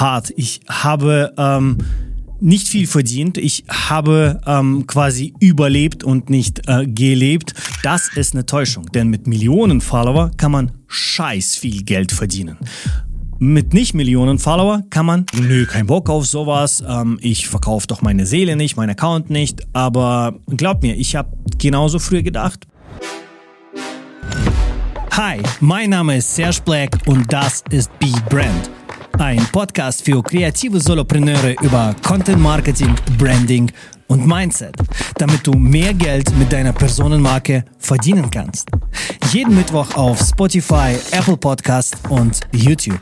hart. Ich habe ähm, nicht viel verdient. Ich habe ähm, quasi überlebt und nicht äh, gelebt. Das ist eine Täuschung, denn mit Millionen Follower kann man scheiß viel Geld verdienen. Mit nicht Millionen Follower kann man, nö, kein Bock auf sowas, ähm, ich verkaufe doch meine Seele nicht, mein Account nicht, aber glaub mir, ich habe genauso früher gedacht. Hi, mein Name ist Serge Black und das ist Be Brand ein Podcast für kreative Solopreneure über Content Marketing, Branding und Mindset, damit du mehr Geld mit deiner Personenmarke verdienen kannst. Jeden Mittwoch auf Spotify, Apple Podcast und YouTube.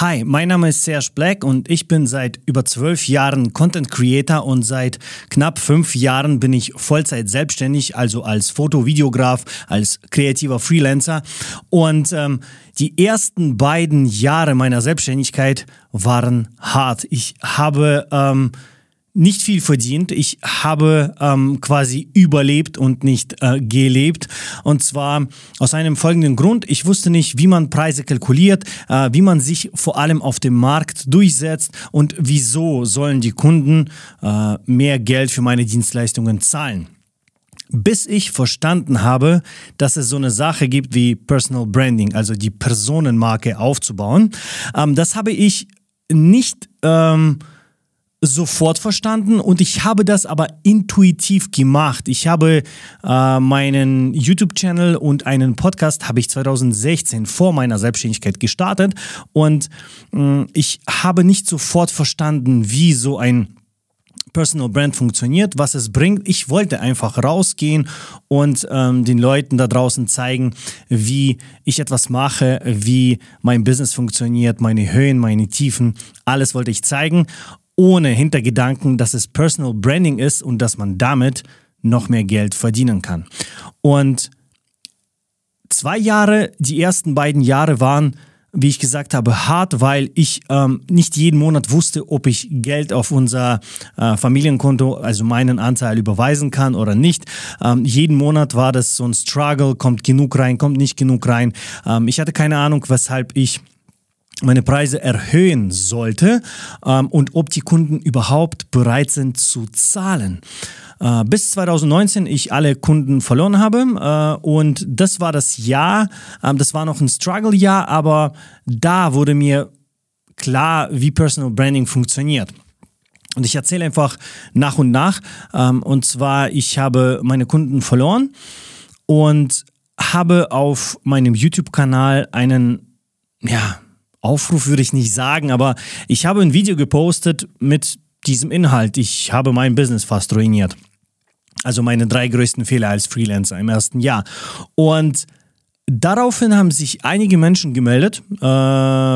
Hi, mein Name ist Serge Black und ich bin seit über zwölf Jahren Content Creator und seit knapp fünf Jahren bin ich Vollzeit selbstständig, also als Foto-Videograf, als kreativer Freelancer. Und ähm, die ersten beiden Jahre meiner Selbstständigkeit waren hart. Ich habe ähm, nicht viel verdient. Ich habe ähm, quasi überlebt und nicht äh, gelebt. Und zwar aus einem folgenden Grund. Ich wusste nicht, wie man Preise kalkuliert, äh, wie man sich vor allem auf dem Markt durchsetzt und wieso sollen die Kunden äh, mehr Geld für meine Dienstleistungen zahlen bis ich verstanden habe, dass es so eine Sache gibt wie Personal Branding, also die Personenmarke aufzubauen. Ähm, das habe ich nicht ähm, sofort verstanden und ich habe das aber intuitiv gemacht. Ich habe äh, meinen YouTube-Channel und einen Podcast habe ich 2016 vor meiner Selbstständigkeit gestartet und äh, ich habe nicht sofort verstanden, wie so ein Personal Brand funktioniert, was es bringt. Ich wollte einfach rausgehen und ähm, den Leuten da draußen zeigen, wie ich etwas mache, wie mein Business funktioniert, meine Höhen, meine Tiefen. Alles wollte ich zeigen ohne Hintergedanken, dass es Personal Branding ist und dass man damit noch mehr Geld verdienen kann. Und zwei Jahre, die ersten beiden Jahre waren, wie ich gesagt habe, hart, weil ich ähm, nicht jeden Monat wusste, ob ich Geld auf unser äh, Familienkonto, also meinen Anteil überweisen kann oder nicht. Ähm, jeden Monat war das so ein Struggle, kommt genug rein, kommt nicht genug rein. Ähm, ich hatte keine Ahnung, weshalb ich meine Preise erhöhen sollte ähm, und ob die Kunden überhaupt bereit sind zu zahlen. Äh, bis 2019 ich alle Kunden verloren habe äh, und das war das Jahr, äh, das war noch ein Struggle-Jahr, aber da wurde mir klar, wie Personal Branding funktioniert. Und ich erzähle einfach nach und nach. Ähm, und zwar, ich habe meine Kunden verloren und habe auf meinem YouTube-Kanal einen, ja, Aufruf würde ich nicht sagen, aber ich habe ein Video gepostet mit diesem Inhalt. Ich habe mein Business fast ruiniert. Also meine drei größten Fehler als Freelancer im ersten Jahr. Und daraufhin haben sich einige Menschen gemeldet äh,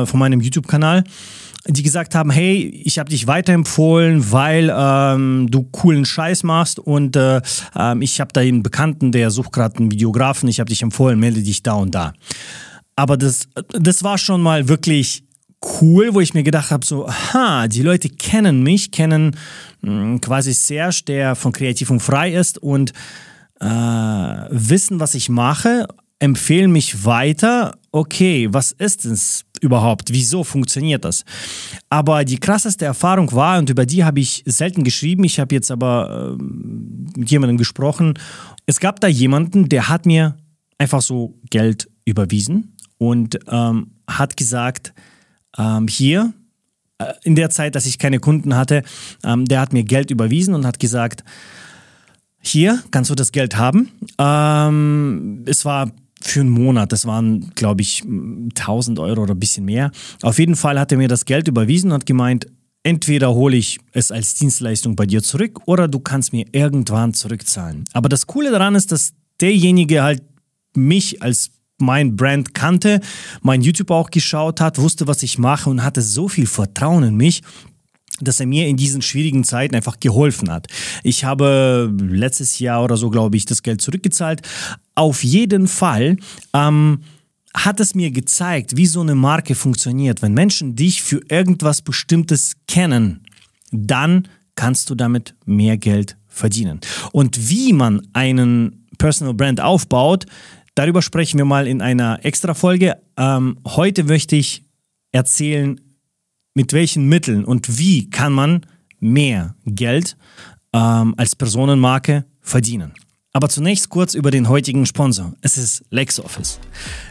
von meinem YouTube-Kanal, die gesagt haben, hey, ich habe dich weiterempfohlen, weil ähm, du coolen Scheiß machst und äh, äh, ich habe da einen Bekannten, der sucht gerade einen Videografen, ich habe dich empfohlen, melde dich da und da. Aber das, das war schon mal wirklich cool, wo ich mir gedacht habe, so, aha, die Leute kennen mich, kennen mh, hm, quasi Serge, der von Kreativ und Frei ist und äh, wissen, was ich mache, empfehlen mich weiter. Okay, was ist es überhaupt? Wieso funktioniert das? Aber die krasseste Erfahrung war, und über die habe ich selten geschrieben, ich habe jetzt aber äh, mit jemandem gesprochen, es gab da jemanden, der hat mir einfach so Geld überwiesen und ähm, hat gesagt, ähm, hier, äh, in der Zeit, dass ich keine Kunden hatte, ähm, der hat mir Geld überwiesen und hat gesagt, hier kannst du das Geld haben. Ähm, es war für einen Monat, das waren, glaube ich, 1000 Euro oder ein bisschen mehr. Auf jeden Fall hat er mir das Geld überwiesen und hat gemeint, entweder hole ich es als Dienstleistung bei dir zurück oder du kannst mir irgendwann zurückzahlen. Aber das Coole daran ist, dass derjenige halt mich als mein Brand kannte, mein YouTube auch geschaut hat, wusste, was ich mache und hatte so viel Vertrauen in mich, dass er mir in diesen schwierigen Zeiten einfach geholfen hat. Ich habe letztes Jahr oder so, glaube ich, das Geld zurückgezahlt. Auf jeden Fall ähm, hat es mir gezeigt, wie so eine Marke funktioniert. Wenn Menschen dich für irgendwas Bestimmtes kennen, dann kannst du damit mehr Geld verdienen. Und wie man einen Personal Brand aufbaut, darüber sprechen wir mal in einer extra Folge. Ähm, heute möchte ich erzählen, mit welchen Mitteln und wie kann man mehr Geld ähm, als Personenmarke verdienen. Aber zunächst kurz über den heutigen Sponsor. Es ist LexOffice.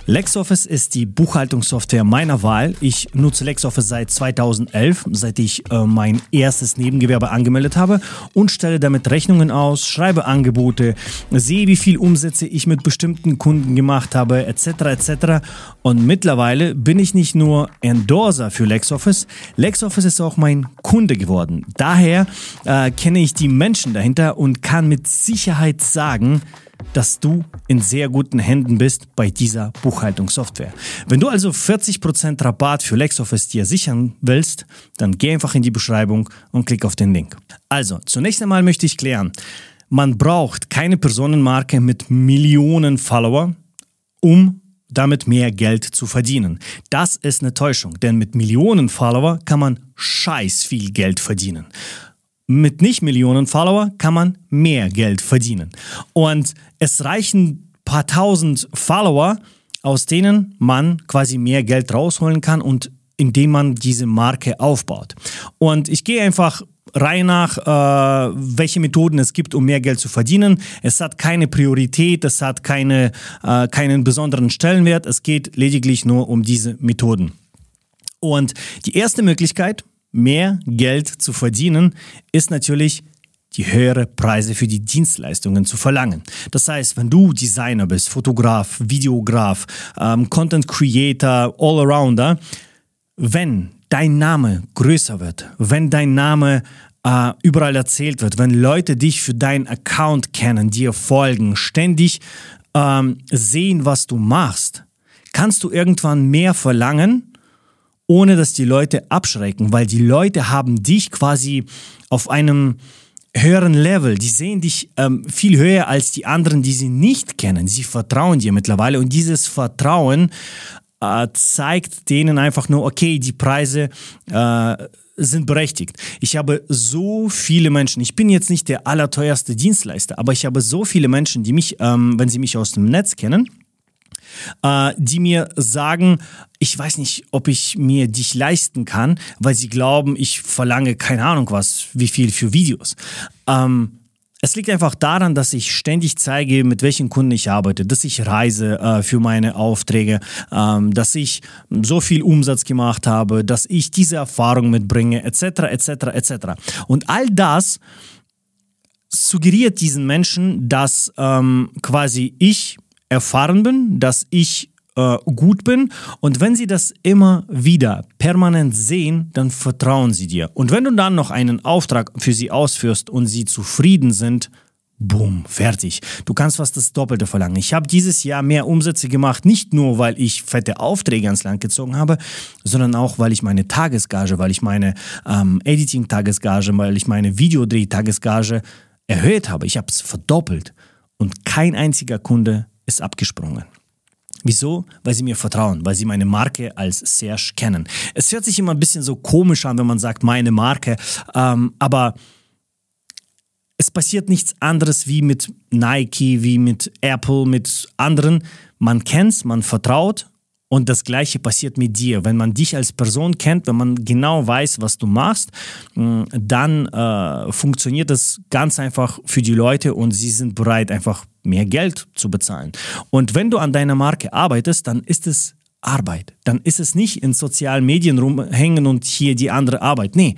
LexOffice ist die Buchhaltungssoftware meiner Wahl. Ich nutze LexOffice seit 2011, seit ich äh, mein erstes Nebengewerbe angemeldet habe und stelle damit Rechnungen aus, schreibe Angebote, sehe, wie viel Umsätze ich mit bestimmten Kunden gemacht habe, etc. etc. Und mittlerweile bin ich nicht nur Endorser für LexOffice, LexOffice ist auch mein Kunde geworden. Daher äh, kenne ich die Menschen dahinter und kann mit Sicherheit sagen, dass du in sehr guten Händen bist bei dieser Buchhaltungssoftware. Wenn du also 40% Rabatt für LexOffice dir sichern willst, dann geh einfach in die Beschreibung und klick auf den Link. Also, zunächst einmal möchte ich klären, man braucht keine Personenmarke mit Millionen Follower, um damit mehr Geld zu verdienen. Das ist eine Täuschung, denn mit Millionen Follower kann man scheiß viel Geld verdienen mit nicht Millionen Follower kann man mehr Geld verdienen. Und es reichen paar tausend Follower, aus denen man quasi mehr Geld rausholen kann und indem man diese Marke aufbaut. Und ich gehe einfach rein nach, äh, welche Methoden es gibt, um mehr Geld zu verdienen. Es hat keine Priorität, es hat keine, äh, keinen besonderen Stellenwert. Es geht lediglich nur um diese Methoden. Und die erste Möglichkeit, mehr Geld zu verdienen, ist natürlich die höhere Preise für die Dienstleistungen zu verlangen. Das heißt, wenn du Designer bist, Fotograf, Videograf, ähm, Content Creator, Allrounder, wenn dein Name größer wird, wenn dein Name äh, überall erzählt wird, wenn Leute dich für deinen Account kennen, dir folgen, ständig ähm, sehen, was du machst, kannst du irgendwann mehr verlangen, ohne dass die Leute abschrecken, weil die Leute haben dich quasi auf einem höheren Level. Die sehen dich ähm, viel höher als die anderen, die sie nicht kennen. Sie vertrauen dir mittlerweile und dieses Vertrauen äh, zeigt denen einfach nur, okay, die Preise äh, sind berechtigt. Ich habe so viele Menschen, ich bin jetzt nicht der allerteuerste Dienstleister, aber ich habe so viele Menschen, die mich, ähm, wenn sie mich aus dem Netz kennen, äh, die mir sagen, ich weiß nicht, ob ich mir dich leisten kann, weil sie glauben, ich verlange keine Ahnung was, wie viel für Videos. Ähm, es liegt einfach daran, dass ich ständig zeige, mit welchen Kunden ich arbeite, dass ich reise äh, für meine Aufträge, ähm, dass ich so viel Umsatz gemacht habe, dass ich diese Erfahrung mitbringe, etc., etc., etc. Und all das suggeriert diesen Menschen, dass ähm, quasi ich erfahren bin, dass ich äh, gut bin. Und wenn sie das immer wieder permanent sehen, dann vertrauen sie dir. Und wenn du dann noch einen Auftrag für sie ausführst und sie zufrieden sind, Boom, fertig. Du kannst fast das Doppelte verlangen. Ich habe dieses Jahr mehr Umsätze gemacht, nicht nur, weil ich fette Aufträge ans Land gezogen habe, sondern auch, weil ich meine Tagesgage, weil ich meine ähm, Editing-Tagesgage, weil ich meine Videodreh-Tagesgage erhöht habe. Ich habe es verdoppelt. Und kein einziger Kunde ist abgesprungen. Wieso? Weil sie mir vertrauen, weil sie meine Marke als Serge kennen. Es hört sich immer ein bisschen so komisch an, wenn man sagt, meine Marke, ähm, aber es passiert nichts anderes wie mit Nike, wie mit Apple, mit anderen. Man kennt man vertraut und das Gleiche passiert mit dir. Wenn man dich als Person kennt, wenn man genau weiß, was du machst, mm, dann äh, funktioniert das ganz einfach für die Leute und sie sind bereit, einfach mehr Geld zu bezahlen. Und wenn du an deiner Marke arbeitest, dann ist es Arbeit. Dann ist es nicht in sozialen Medien rumhängen und hier die andere Arbeit. Nee,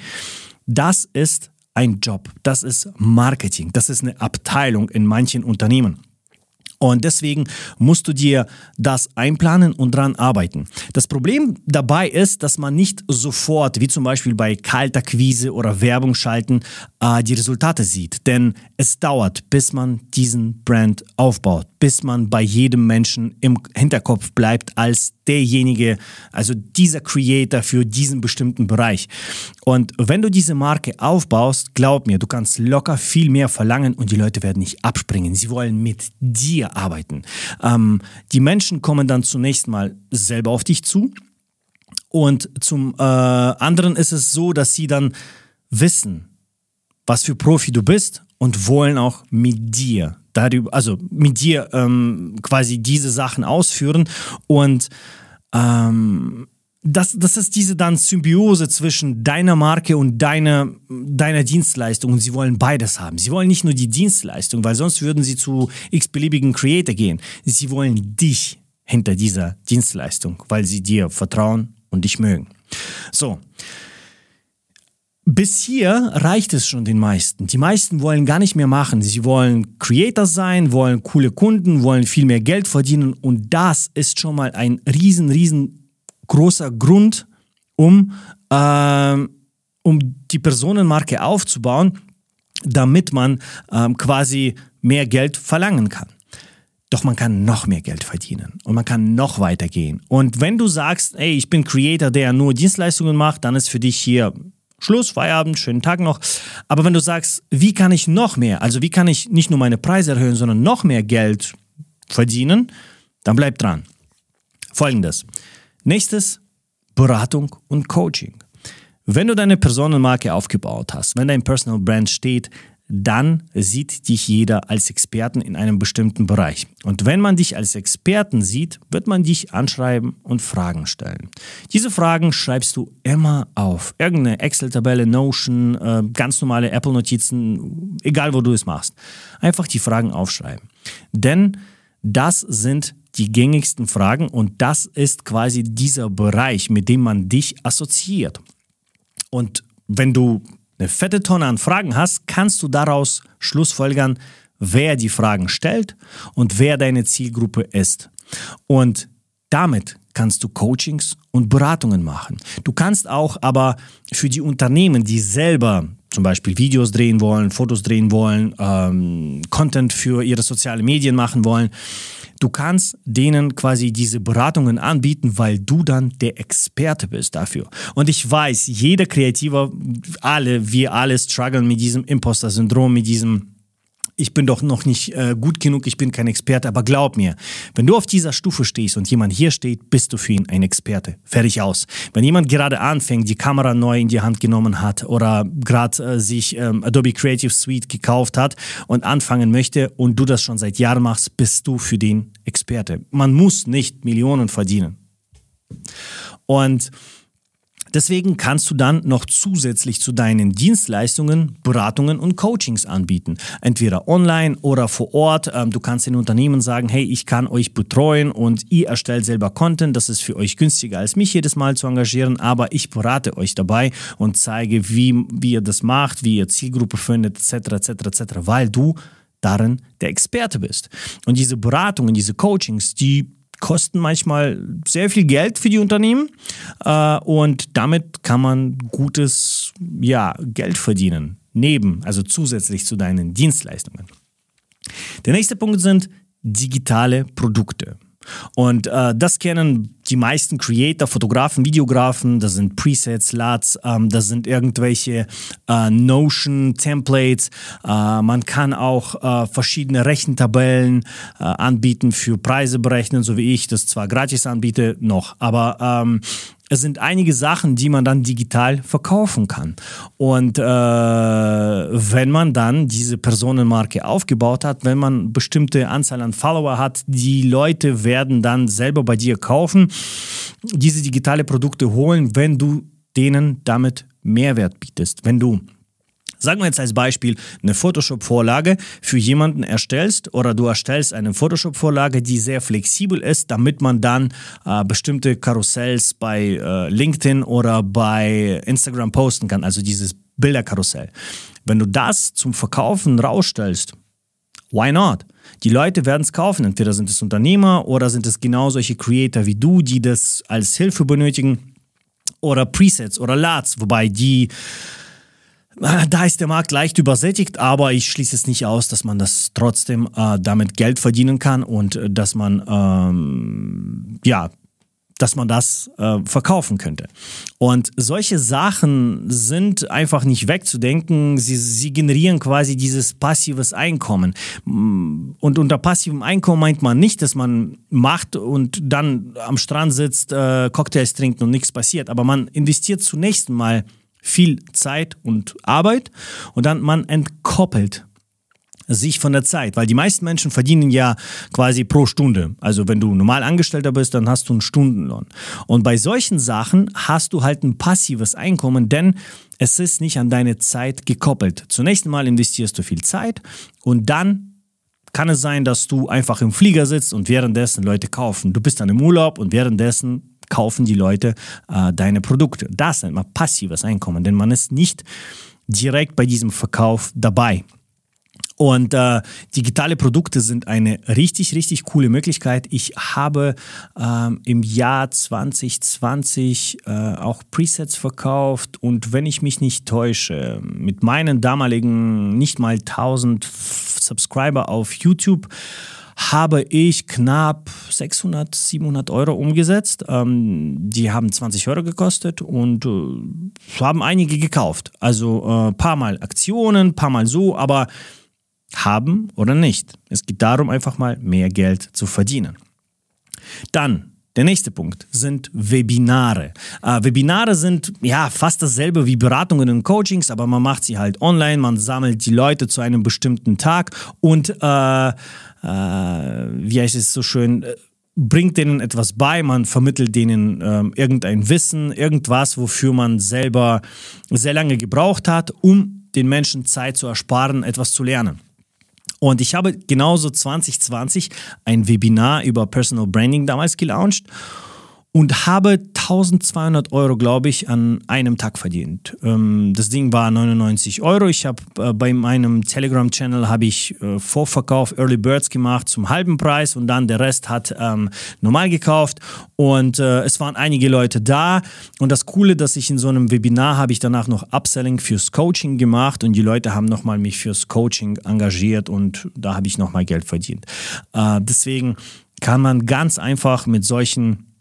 das ist ein Job. Das ist Marketing. Das ist eine Abteilung in manchen Unternehmen. Und deswegen musst du dir das einplanen und dran arbeiten. Das Problem dabei ist, dass man nicht sofort, wie zum Beispiel bei Kaltakquise oder Werbung schalten, äh, die Resultate sieht. Denn es dauert, bis man diesen Brand aufbaut, bis man bei jedem Menschen im Hinterkopf bleibt als derjenige, also dieser Creator für diesen bestimmten Bereich. Und wenn du diese Marke aufbaust, glaub mir, du kannst locker viel mehr verlangen und die Leute werden nicht abspringen. Sie wollen mit dir arbeiten. Ähm, die Menschen kommen dann zunächst mal selber auf dich zu. Und zum äh, anderen ist es so, dass sie dann wissen, was für Profi du bist und wollen auch mit dir darüber, also mit dir ähm, quasi diese Sachen ausführen und ähm, das, das ist diese dann Symbiose zwischen deiner Marke und deiner, deiner Dienstleistung und sie wollen beides haben. Sie wollen nicht nur die Dienstleistung, weil sonst würden sie zu x-beliebigen Creator gehen. Sie wollen dich hinter dieser Dienstleistung, weil sie dir vertrauen und dich mögen. So. Bis hier reicht es schon den meisten. Die meisten wollen gar nicht mehr machen. Sie wollen Creator sein, wollen coole Kunden, wollen viel mehr Geld verdienen und das ist schon mal ein riesen, riesen großer Grund, um, äh, um die Personenmarke aufzubauen, damit man äh, quasi mehr Geld verlangen kann. Doch man kann noch mehr Geld verdienen und man kann noch weitergehen. Und wenn du sagst, ey, ich bin Creator, der nur Dienstleistungen macht, dann ist für dich hier Schluss, Feierabend, schönen Tag noch. Aber wenn du sagst, wie kann ich noch mehr, also wie kann ich nicht nur meine Preise erhöhen, sondern noch mehr Geld verdienen, dann bleib dran. Folgendes. Nächstes, Beratung und Coaching. Wenn du deine Personenmarke aufgebaut hast, wenn dein Personal Brand steht, dann sieht dich jeder als Experten in einem bestimmten Bereich. Und wenn man dich als Experten sieht, wird man dich anschreiben und Fragen stellen. Diese Fragen schreibst du immer auf. Irgendeine Excel-Tabelle, Notion, äh, ganz normale Apple-Notizen, egal wo du es machst. Einfach die Fragen aufschreiben. Denn das sind die gängigsten Fragen und das ist quasi dieser Bereich, mit dem man dich assoziiert. Und wenn du eine fette Tonne an Fragen hast, kannst du daraus schlussfolgern, wer die Fragen stellt und wer deine Zielgruppe ist. Und damit kannst du Coachings und Beratungen machen. Du kannst auch aber für die Unternehmen, die selber zum Beispiel Videos drehen wollen, Fotos drehen wollen, ähm, Content für ihre sozialen Medien machen wollen, Du kannst denen quasi diese Beratungen anbieten, weil du dann der Experte bist dafür. Und ich weiß, jeder Kreativer, alle, wir alle strugglen mit diesem Imposter-Syndrom, mit diesem ich bin doch noch nicht äh, gut genug, ich bin kein Experte, aber glaub mir, wenn du auf dieser Stufe stehst und jemand hier steht, bist du für ihn ein Experte. Fertig aus. Wenn jemand gerade anfängt, die Kamera neu in die Hand genommen hat oder gerade äh, sich ähm, Adobe Creative Suite gekauft hat und anfangen möchte und du das schon seit Jahren machst, bist du für den Experte. Man muss nicht Millionen verdienen. Und Deswegen kannst du dann noch zusätzlich zu deinen Dienstleistungen Beratungen und Coachings anbieten. Entweder online oder vor Ort. Ähm, du kannst den Unternehmen sagen, hey, ich kann euch betreuen und ihr erstellt selber Content. Das ist für euch günstiger, als mich jedes Mal zu engagieren, aber ich berate euch dabei und zeige, wie, wie ihr das macht, wie ihr Zielgruppe findet, etc., etc., etc., weil du darin der Experte bist. Und diese Beratungen, diese Coachings, die kosten manchmal sehr viel Geld für die Unternehmen äh, und damit kann man gutes ja, Geld verdienen, neben, also zusätzlich zu deinen Dienstleistungen. Der nächste Punkt sind digitale Produkte. Und äh, das kennen die meisten Creator, Fotografen, Videografen. Das sind Presets, LUTs, ähm, das sind irgendwelche äh, Notion-Templates. Äh, man kann auch äh, verschiedene Rechentabellen äh, anbieten für Preise berechnen, so wie ich das zwar gratis anbiete, noch. Aber ähm, es sind einige Sachen, die man dann digital verkaufen kann. Und äh, wenn man dann diese Personenmarke aufgebaut hat, wenn man bestimmte Anzahl an Follower hat, die Leute werden dann selber bei dir kaufen, diese digitale Produkte holen, wenn du denen damit Mehrwert bietest. Wenn du Sagen wir jetzt als Beispiel eine Photoshop-Vorlage für jemanden erstellst oder du erstellst eine Photoshop-Vorlage, die sehr flexibel ist, damit man dann äh, bestimmte Karussells bei äh, LinkedIn oder bei Instagram posten kann, also dieses Bilderkarussell. Wenn du das zum Verkaufen rausstellst, why not? Die Leute werden es kaufen. Entweder sind es Unternehmer oder sind es genau solche Creator wie du, die das als Hilfe benötigen oder Presets oder LATs, wobei die da ist der Markt leicht übersättigt, aber ich schließe es nicht aus, dass man das trotzdem äh, damit Geld verdienen kann und äh, dass man ähm, ja dass man das äh, verkaufen könnte. Und solche Sachen sind einfach nicht wegzudenken. Sie, sie generieren quasi dieses passives Einkommen. Und unter passivem Einkommen meint man nicht, dass man macht und dann am Strand sitzt, äh, Cocktails trinkt und nichts passiert. Aber man investiert zunächst mal viel Zeit und Arbeit und dann man entkoppelt sich von der Zeit, weil die meisten Menschen verdienen ja quasi pro Stunde. Also wenn du normal Angestellter bist, dann hast du einen Stundenlohn. Und bei solchen Sachen hast du halt ein passives Einkommen, denn es ist nicht an deine Zeit gekoppelt. Zunächst einmal investierst du viel Zeit und dann kann es sein, dass du einfach im Flieger sitzt und währenddessen Leute kaufen. Du bist dann im Urlaub und währenddessen kaufen die Leute äh, deine Produkte. Das nennt man passives Einkommen, denn man ist nicht direkt bei diesem Verkauf dabei. Und äh, digitale Produkte sind eine richtig, richtig coole Möglichkeit. Ich habe ähm, im Jahr 2020 äh, auch Presets verkauft und wenn ich mich nicht täusche, mit meinen damaligen nicht mal 1000 Subscriber auf YouTube habe ich knapp 600, 700 Euro umgesetzt. Ähm, die haben 20 Euro gekostet und äh, haben einige gekauft. Also ein äh, paar Mal Aktionen, paar Mal so, aber haben oder nicht. Es geht darum, einfach mal mehr Geld zu verdienen. Dann der nächste Punkt sind Webinare. Äh, Webinare sind ja fast dasselbe wie Beratungen und Coachings, aber man macht sie halt online, man sammelt die Leute zu einem bestimmten Tag und äh, äh, wie heißt es so schön, äh, bringt denen etwas bei, man vermittelt denen ähm, irgendein Wissen, irgendwas, wofür man selber sehr lange gebraucht hat, um den Menschen Zeit zu ersparen, etwas zu lernen. Und ich habe genauso 2020 ein Webinar über Personal Branding damals gelauncht und habe 1200 Euro, glaube ich, an einem Tag verdient. Ähm, das Ding war 99 Euro. Ich habe äh, bei meinem Telegram-Channel habe ich äh, Vorverkauf Early Birds gemacht zum halben Preis und dann der Rest hat ähm, normal gekauft und äh, es waren einige Leute da und das Coole, dass ich in so einem Webinar habe ich danach noch Upselling fürs Coaching gemacht und die Leute haben nochmal mich fürs Coaching engagiert und da habe ich nochmal Geld verdient. Äh, deswegen kann man ganz einfach mit solchen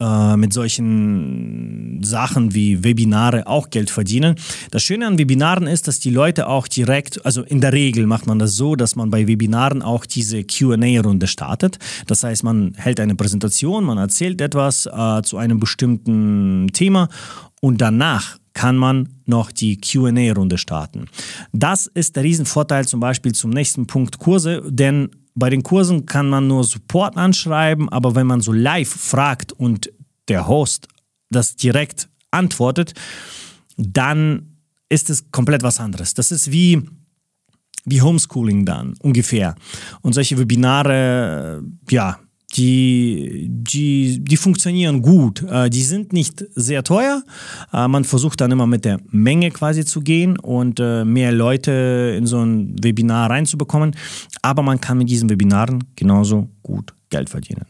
äh, mit solchen Sachen wie Webinare auch Geld verdienen. Das Schöne an Webinaren ist, dass die Leute auch direkt, also in der Regel macht man das so, dass man bei Webinaren auch diese QA-Runde startet. Das heißt, man hält eine Präsentation, man erzählt etwas äh, zu einem bestimmten Thema und danach kann man noch die QA-Runde starten. Das ist der Riesenvorteil zum Beispiel zum nächsten Punkt Kurse, denn bei den Kursen kann man nur Support anschreiben, aber wenn man so live fragt und der Host das direkt antwortet, dann ist es komplett was anderes. Das ist wie, wie Homeschooling dann ungefähr. Und solche Webinare, ja, die, die, die funktionieren gut. Äh, die sind nicht sehr teuer. Äh, man versucht dann immer mit der Menge quasi zu gehen und äh, mehr Leute in so ein Webinar reinzubekommen. Aber man kann mit diesen Webinaren genauso gut Geld verdienen.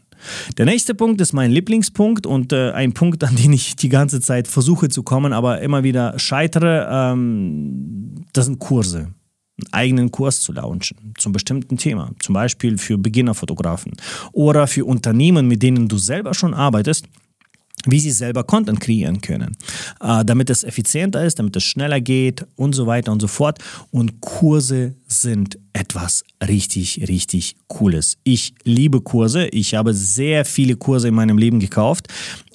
Der nächste Punkt ist mein Lieblingspunkt und äh, ein Punkt, an den ich die ganze Zeit versuche zu kommen, aber immer wieder scheitere. Ähm, das sind Kurse einen eigenen Kurs zu launchen zum bestimmten Thema, zum Beispiel für Beginnerfotografen oder für Unternehmen, mit denen du selber schon arbeitest, wie sie selber Content kreieren können, äh, damit es effizienter ist, damit es schneller geht und so weiter und so fort. Und Kurse sind etwas richtig, richtig Cooles. Ich liebe Kurse. Ich habe sehr viele Kurse in meinem Leben gekauft,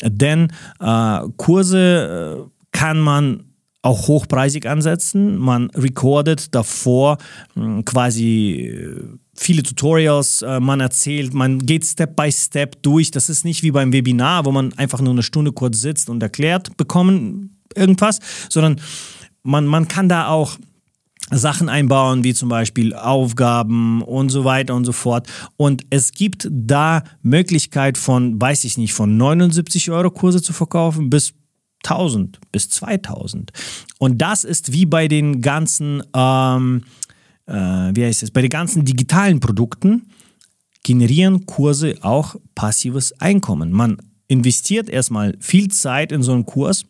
denn äh, Kurse äh, kann man auch hochpreisig ansetzen. Man recordet davor hm, quasi äh, viele Tutorials, äh, man erzählt, man geht Step by Step durch. Das ist nicht wie beim Webinar, wo man einfach nur eine Stunde kurz sitzt und erklärt bekommen irgendwas, sondern man, man kann da auch Sachen einbauen, wie zum Beispiel Aufgaben und so weiter und so fort. Und es gibt da Möglichkeit von, weiß ich nicht, von 79 Euro Kurse zu verkaufen bis 1000 bis 2000. Und das ist wie bei den ganzen, ähm, äh, wie heißt es, bei den ganzen digitalen Produkten generieren Kurse auch passives Einkommen. Man investiert erstmal viel Zeit in so einen Kurs,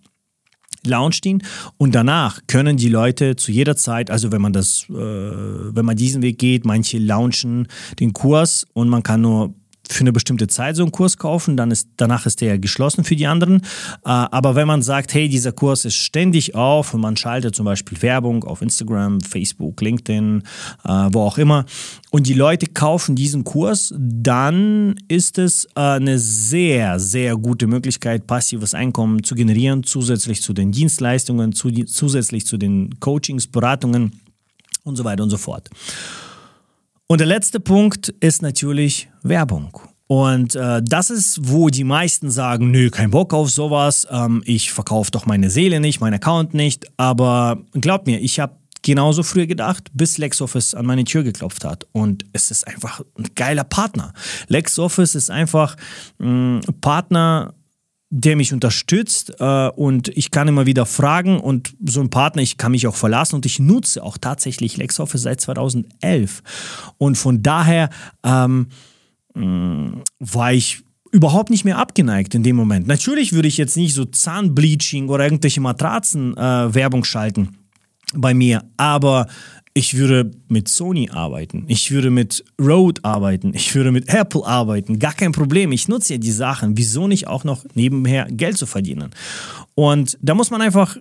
launcht ihn und danach können die Leute zu jeder Zeit, also wenn man das, äh, wenn man diesen Weg geht, manche launchen den Kurs und man kann nur für eine bestimmte Zeit so einen Kurs kaufen, dann ist, danach ist der geschlossen für die anderen. Äh, aber wenn man sagt, hey, dieser Kurs ist ständig auf und man schaltet zum Beispiel Werbung auf Instagram, Facebook, LinkedIn, äh, wo auch immer, und die Leute kaufen diesen Kurs, dann ist es äh, eine sehr, sehr gute Möglichkeit, passives Einkommen zu generieren, zusätzlich zu den Dienstleistungen, zusätzlich zu den Coachings, Beratungen und so weiter und so fort. Und der letzte Punkt ist natürlich Werbung. Und äh, das ist, wo die meisten sagen, nö, kein Bock auf sowas, ähm, ich verkaufe doch meine Seele nicht, mein Account nicht. Aber glaub mir, ich habe genauso früher gedacht, bis LexOffice an meine Tür geklopft hat. Und es ist einfach ein geiler Partner. LexOffice ist einfach ein Partner, der mich unterstützt äh, und ich kann immer wieder fragen und so ein Partner, ich kann mich auch verlassen und ich nutze auch tatsächlich LexOffice seit 2011. Und von daher ähm, war ich überhaupt nicht mehr abgeneigt in dem Moment. Natürlich würde ich jetzt nicht so Zahnbleaching oder irgendwelche Matratzen äh, Werbung schalten bei mir, aber ich würde mit Sony arbeiten, ich würde mit Rode arbeiten, ich würde mit Apple arbeiten, gar kein Problem. Ich nutze ja die Sachen. Wieso nicht auch noch nebenher Geld zu verdienen? Und da muss man einfach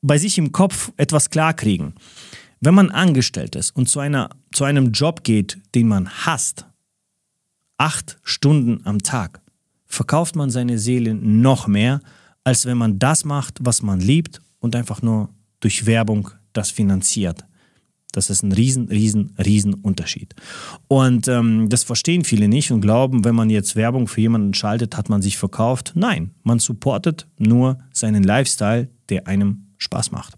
bei sich im Kopf etwas klarkriegen. Wenn man angestellt ist und zu, einer, zu einem Job geht, den man hasst, acht Stunden am Tag, verkauft man seine Seele noch mehr, als wenn man das macht, was man liebt und einfach nur durch Werbung das finanziert. Das ist ein riesen, riesen, riesen Unterschied. Und ähm, das verstehen viele nicht und glauben, wenn man jetzt Werbung für jemanden schaltet, hat man sich verkauft. Nein, man supportet nur seinen Lifestyle, der einem Spaß macht.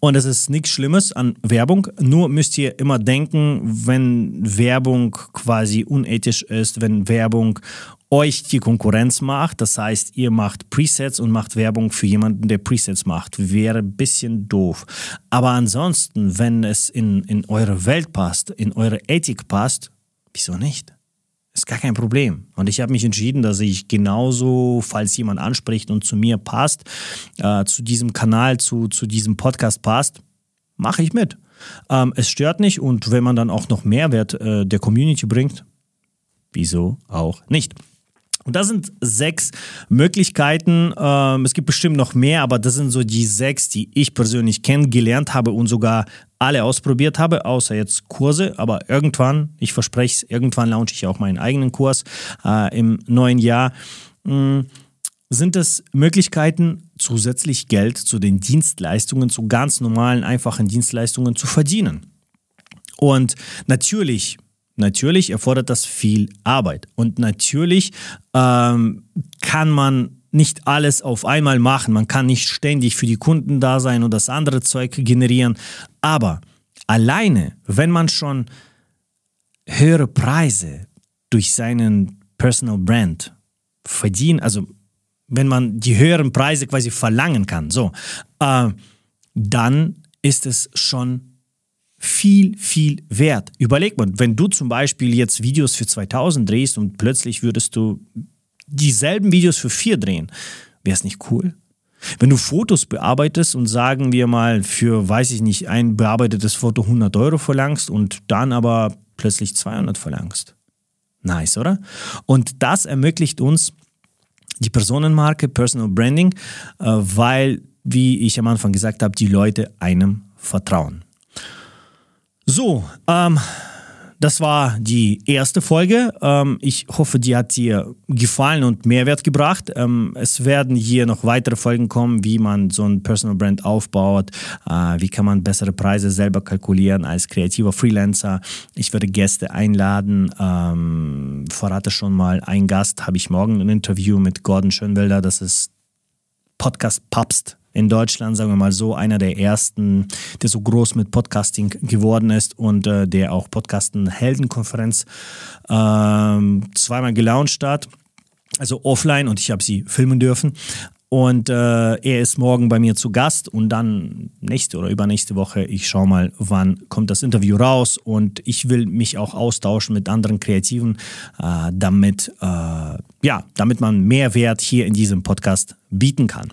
Und es ist nichts Schlimmes an Werbung, nur müsst ihr immer denken, wenn Werbung quasi unethisch ist, wenn Werbung euch die Konkurrenz macht, das heißt, ihr macht Presets und macht Werbung für jemanden, der Presets macht, wäre ein bisschen doof. Aber ansonsten, wenn es in, in eure Welt passt, in eure Ethik passt, wieso nicht? Ist gar kein Problem. Und ich habe mich entschieden, dass ich genauso, falls jemand anspricht und zu mir passt, äh, zu diesem Kanal, zu, zu diesem Podcast passt, mache ich mit. Ähm, es stört nicht und wenn man dann auch noch Mehrwert äh, der Community bringt, wieso auch nicht? Und das sind sechs Möglichkeiten. Ähm, es gibt bestimmt noch mehr, aber das sind so die sechs, die ich persönlich kennengelernt habe und sogar alle ausprobiert habe, außer jetzt Kurse. Aber irgendwann, ich verspreche es, irgendwann launche ich auch meinen eigenen Kurs äh, im neuen Jahr. Mh, sind es Möglichkeiten, zusätzlich Geld zu den Dienstleistungen, zu ganz normalen, einfachen Dienstleistungen zu verdienen. Und natürlich Natürlich erfordert das viel Arbeit. Und natürlich ähm, kann man nicht alles auf einmal machen. Man kann nicht ständig für die Kunden da sein und das andere Zeug generieren. Aber alleine, wenn man schon höhere Preise durch seinen Personal Brand verdient, also wenn man die höheren Preise quasi verlangen kann, so, äh, dann ist es schon viel, viel wert. Überleg mal, wenn du zum Beispiel jetzt Videos für 2000 drehst und plötzlich würdest du dieselben Videos für 4 drehen, wäre es nicht cool? Wenn du Fotos bearbeitest und sagen wir mal für, weiß ich nicht, ein bearbeitetes Foto 100 Euro verlangst und dann aber plötzlich 200 verlangst. Nice, oder? Und das ermöglicht uns die Personenmarke, Personal Branding, äh, weil, wie ich am Anfang gesagt habe, die Leute einem vertrauen. So, ähm, das war die erste Folge. Ähm, ich hoffe, die hat dir gefallen und Mehrwert gebracht. Ähm, es werden hier noch weitere Folgen kommen, wie man so ein Personal Brand aufbaut, äh, wie kann man bessere Preise selber kalkulieren als kreativer Freelancer. Ich werde Gäste einladen. Ähm, verrate schon mal, ein Gast habe ich morgen ein Interview mit Gordon Schönwelder. Das ist Podcast Papst in Deutschland, sagen wir mal so, einer der ersten, der so groß mit Podcasting geworden ist und äh, der auch Podcasten Heldenkonferenz äh, zweimal gelauncht hat. Also offline und ich habe sie filmen dürfen. Und äh, er ist morgen bei mir zu Gast und dann nächste oder übernächste Woche, ich schaue mal, wann kommt das Interview raus und ich will mich auch austauschen mit anderen Kreativen, äh, damit, äh, ja, damit man Mehrwert hier in diesem Podcast bieten kann.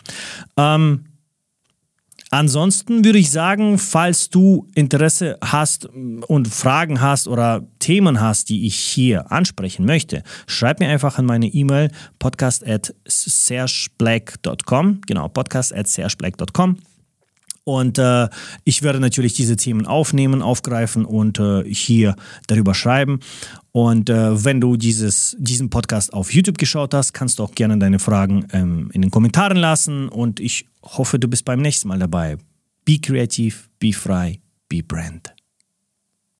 Ähm, Ansonsten würde ich sagen, falls du Interesse hast und Fragen hast oder Themen hast, die ich hier ansprechen möchte, schreib mir einfach an meine E-Mail podcast at sergeblack.com. Genau, podcast at sergeblack.com. Und äh, ich werde natürlich diese Themen aufnehmen, aufgreifen und äh, hier darüber schreiben. Und äh, wenn du dieses, diesen Podcast auf YouTube geschaut hast, kannst du auch gerne deine Fragen ähm, in den Kommentaren lassen. Und ich hoffe, du bist beim nächsten Mal dabei. Be creative, be frei, be brand.